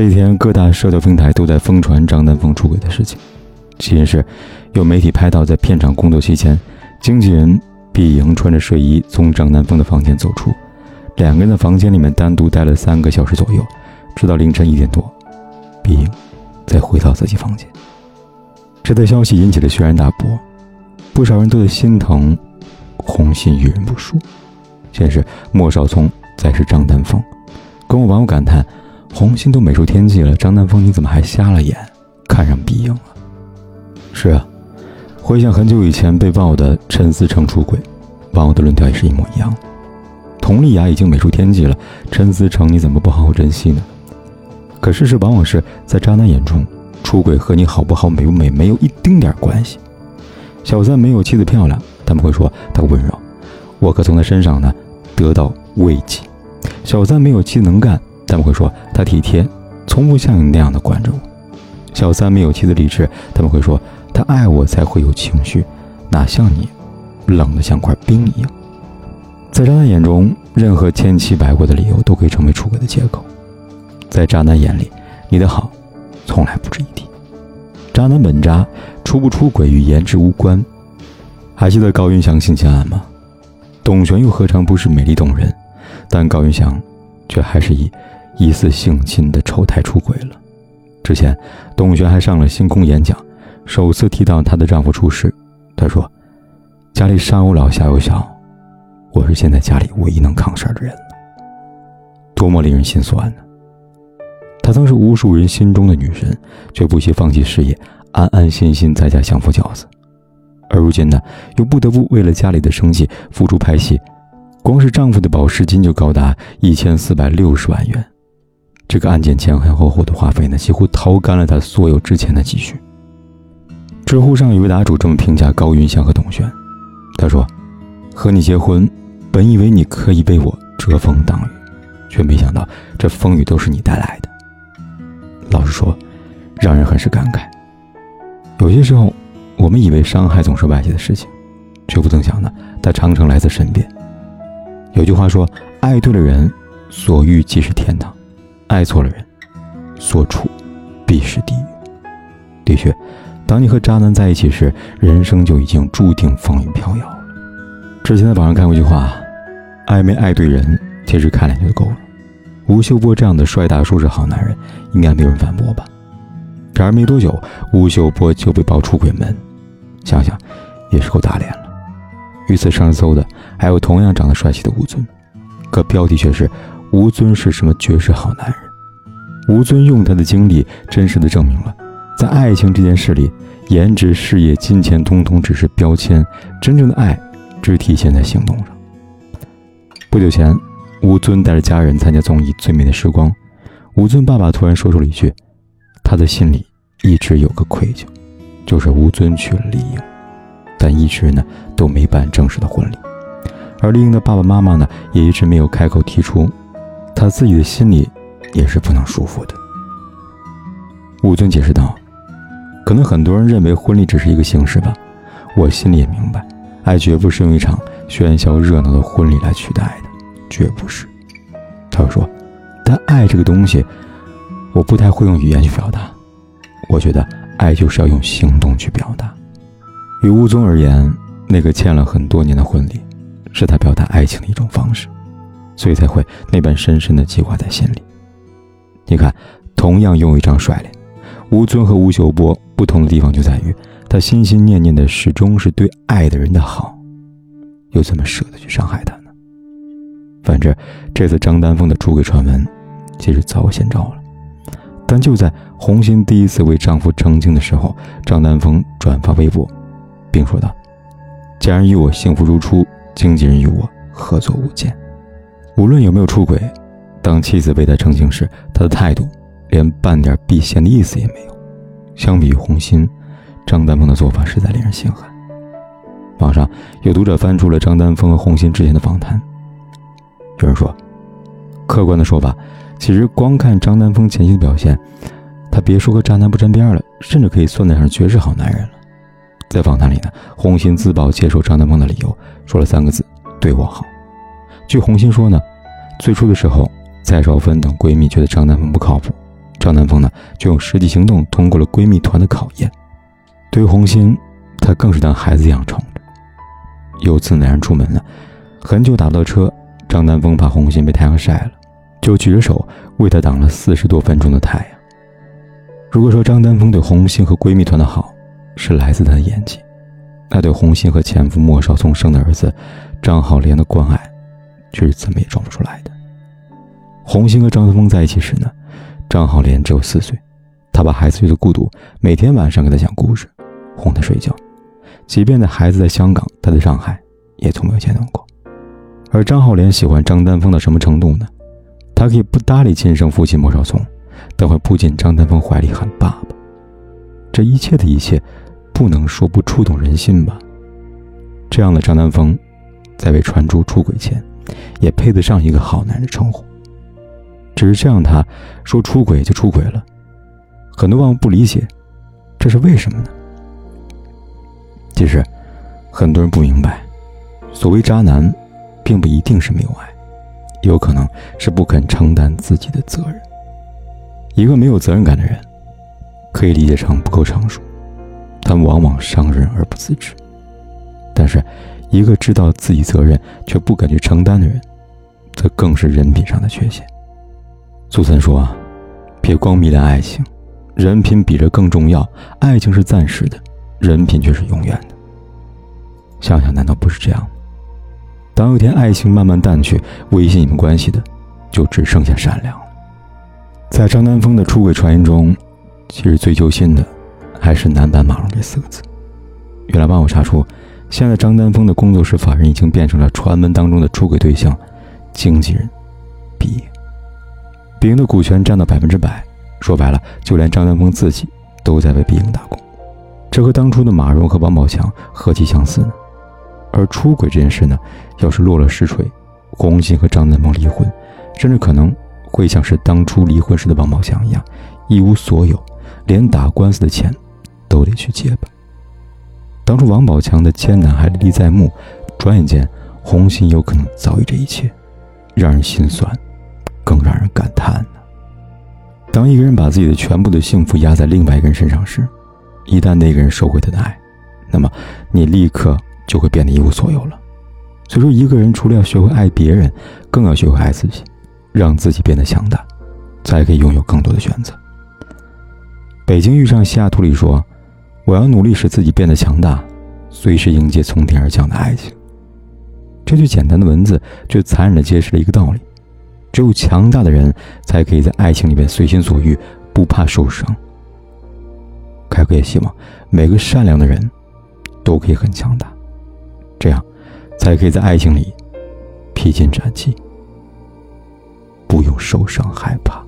这一天，各大社交平台都在疯传张丹峰出轨的事情。起因是有媒体拍到在片场工作期间，经纪人毕莹穿着睡衣从张丹峰的房间走出，两个人在房间里面单独待了三个小时左右，直到凌晨一点多，毕莹再回到自己房间。这则消息引起了轩然大波，不少人都在心疼红心遇人不淑。先是莫少聪，再是张丹峰，更有网友感叹。红心都美出天际了，张丹峰你怎么还瞎了眼，看上毕莹了？是啊，回想很久以前被爆的陈思成出轨，网友的论调也是一模一样。佟丽娅已经美出天际了，陈思成你怎么不好好珍惜呢？可事实往往是在渣男眼中，出轨和你好不好、美不美没有一丁点关系。小三没有妻子漂亮，他们会说他温柔，我可从他身上呢得到慰藉。小三没有妻子能干。他们会说他体贴，从不像你那样的惯着我。小三没有妻子理智，他们会说他爱我才会有情绪，哪像你，冷得像块冰一样。在渣男眼中，任何千奇百怪的理由都可以成为出轨的借口。在渣男眼里，你的好从来不值一提。渣男本渣，出不出轨与颜值无关。还记得高云翔性侵案吗？董璇又何尝不是美丽动人？但高云翔却还是以。疑似性侵的丑态出轨了。之前，董璇还上了星空演讲，首次提到她的丈夫出事。她说：“家里上有老下有小，我是现在家里唯一能扛事儿的人了。”多么令人心酸呢！她曾是无数人心中的女神，却不惜放弃事业，安安心心在家相夫教子。而如今呢，又不得不为了家里的生计付出拍戏，光是丈夫的保释金就高达一千四百六十万元。这个案件前前后后的花费呢，几乎掏干了他所有之前的积蓄。知乎上有位答主这么评价高云翔和董璇，他说：“和你结婚，本以为你可以为我遮风挡雨，却没想到这风雨都是你带来的。”老实说，让人很是感慨。有些时候，我们以为伤害总是外界的事情，却不曾想呢，它常常来自身边。有句话说：“爱对了人，所遇即是天堂。”爱错了人，所处必是地狱。的确，当你和渣男在一起时，人生就已经注定风雨飘摇了。之前在网上看过一句话：“爱没爱对人，其实看脸就够了。”吴秀波这样的帅大叔是好男人，应该没有人反驳吧？然而没多久，吴秀波就被爆出轨门，想想也是够打脸了。与此上热搜的还有同样长得帅气的吴尊，可标题却是。吴尊是什么绝世好男人？吴尊用他的经历，真实的证明了，在爱情这件事里，颜值、事业、金钱，通通只是标签，真正的爱，只体现在行动上。不久前，吴尊带着家人参加综艺《最美的时光》，吴尊爸爸突然说出了一句：“他的心里一直有个愧疚，就是吴尊娶了丽颖，但一直呢都没办正式的婚礼，而丽颖的爸爸妈妈呢，也一直没有开口提出。”他自己的心里也是不能舒服的。吴尊解释道：“可能很多人认为婚礼只是一个形式吧，我心里也明白，爱绝不是用一场喧嚣热闹的婚礼来取代的，绝不是。”他又说：“但爱这个东西，我不太会用语言去表达。我觉得爱就是要用行动去表达。于吴尊而言，那个欠了很多年的婚礼，是他表达爱情的一种方式。”所以才会那般深深的记挂在心里。你看，同样拥有一张帅脸，吴尊和吴秀波不同的地方就在于，他心心念念的始终是对爱的人的好，又怎么舍得去伤害他呢？反正这次张丹峰的出轨传闻，其实早有先兆了，但就在红心第一次为丈夫澄清的时候，张丹峰转发微博，并说道：“家人与我幸福如初，经纪人与我合作无间。”无论有没有出轨，当妻子为他澄清时，他的态度连半点避嫌的意思也没有。相比于红心，张丹峰的做法实在令人心寒。网上有读者翻出了张丹峰和红心之前的访谈，有人说，客观的说法，其实光看张丹峰前期的表现，他别说和渣男不沾边了，甚至可以算得上绝世好男人了。在访谈里呢，红心自曝接受张丹峰的理由，说了三个字：对我好。据红心说呢。最初的时候，蔡少芬等闺蜜觉得张丹峰不靠谱，张丹峰呢就用实际行动通过了闺蜜团的考验。对于红心，她更是当孩子一样宠着。有次男人出门了，很久打不到车，张丹峰怕红心被太阳晒了，就举着手为她挡了四十多分钟的太阳。如果说张丹峰对红心和闺蜜团的好是来自他的演技，那对红心和前夫莫少聪生的儿子张浩莲的关爱，却是怎么也装不出来的。红星和张丹峰在一起时呢，张浩莲只有四岁，他把孩子觉得孤独，每天晚上给他讲故事，哄他睡觉。即便在孩子在香港，他在上海，也从没有见到过。而张浩莲喜欢张丹峰到什么程度呢？他可以不搭理亲生父亲莫少聪，但会扑进张丹峰怀里喊爸爸。这一切的一切，不能说不触动人心吧？这样的张丹峰，在被传出出轨前，也配得上一个好男人称呼。只是这样，他说出轨就出轨了，很多网友不理解，这是为什么呢？其实，很多人不明白，所谓渣男，并不一定是没有爱，有可能是不肯承担自己的责任。一个没有责任感的人，可以理解成不够成熟，但往往伤人而不自知。但是，一个知道自己责任却不敢去承担的人，则更是人品上的缺陷。苏岑说：“啊别光迷恋爱情，人品比这更重要。爱情是暂时的，人品却是永远的。想想，难道不是这样？当有一天爱情慢慢淡去，维系你们关系的，就只剩下善良了。在张丹峰的出轨传言中，其实最揪心的，还是‘男版马蓉’这四个字。原来，帮我查出，现在张丹峰的工作室法人已经变成了传闻当中的出轨对象——经纪人毕业。”毕莹的股权占到百分之百，说白了，就连张丹峰自己都在为毕莹打工，这和当初的马蓉和王宝强何其相似呢？而出轨这件事呢，要是落了实锤，红心和张丹峰离婚，甚至可能会像是当初离婚时的王宝强一样，一无所有，连打官司的钱都得去结吧。当初王宝强的艰难还历历在目，转眼间，红心有可能遭遇这一切，让人心酸。更让人感叹呢。当一个人把自己的全部的幸福压在另外一个人身上时，一旦那个人收回他的爱，那么你立刻就会变得一无所有了。所以说，一个人除了要学会爱别人，更要学会爱自己，让自己变得强大，才可以拥有更多的选择。北京遇上西雅图里说：“我要努力使自己变得强大，随时迎接从天而降的爱情。”这句简单的文字，却残忍地揭示了一个道理。只有强大的人，才可以在爱情里面随心所欲，不怕受伤。凯哥也希望每个善良的人，都可以很强大，这样，才可以在爱情里披荆斩棘，不用受伤害怕。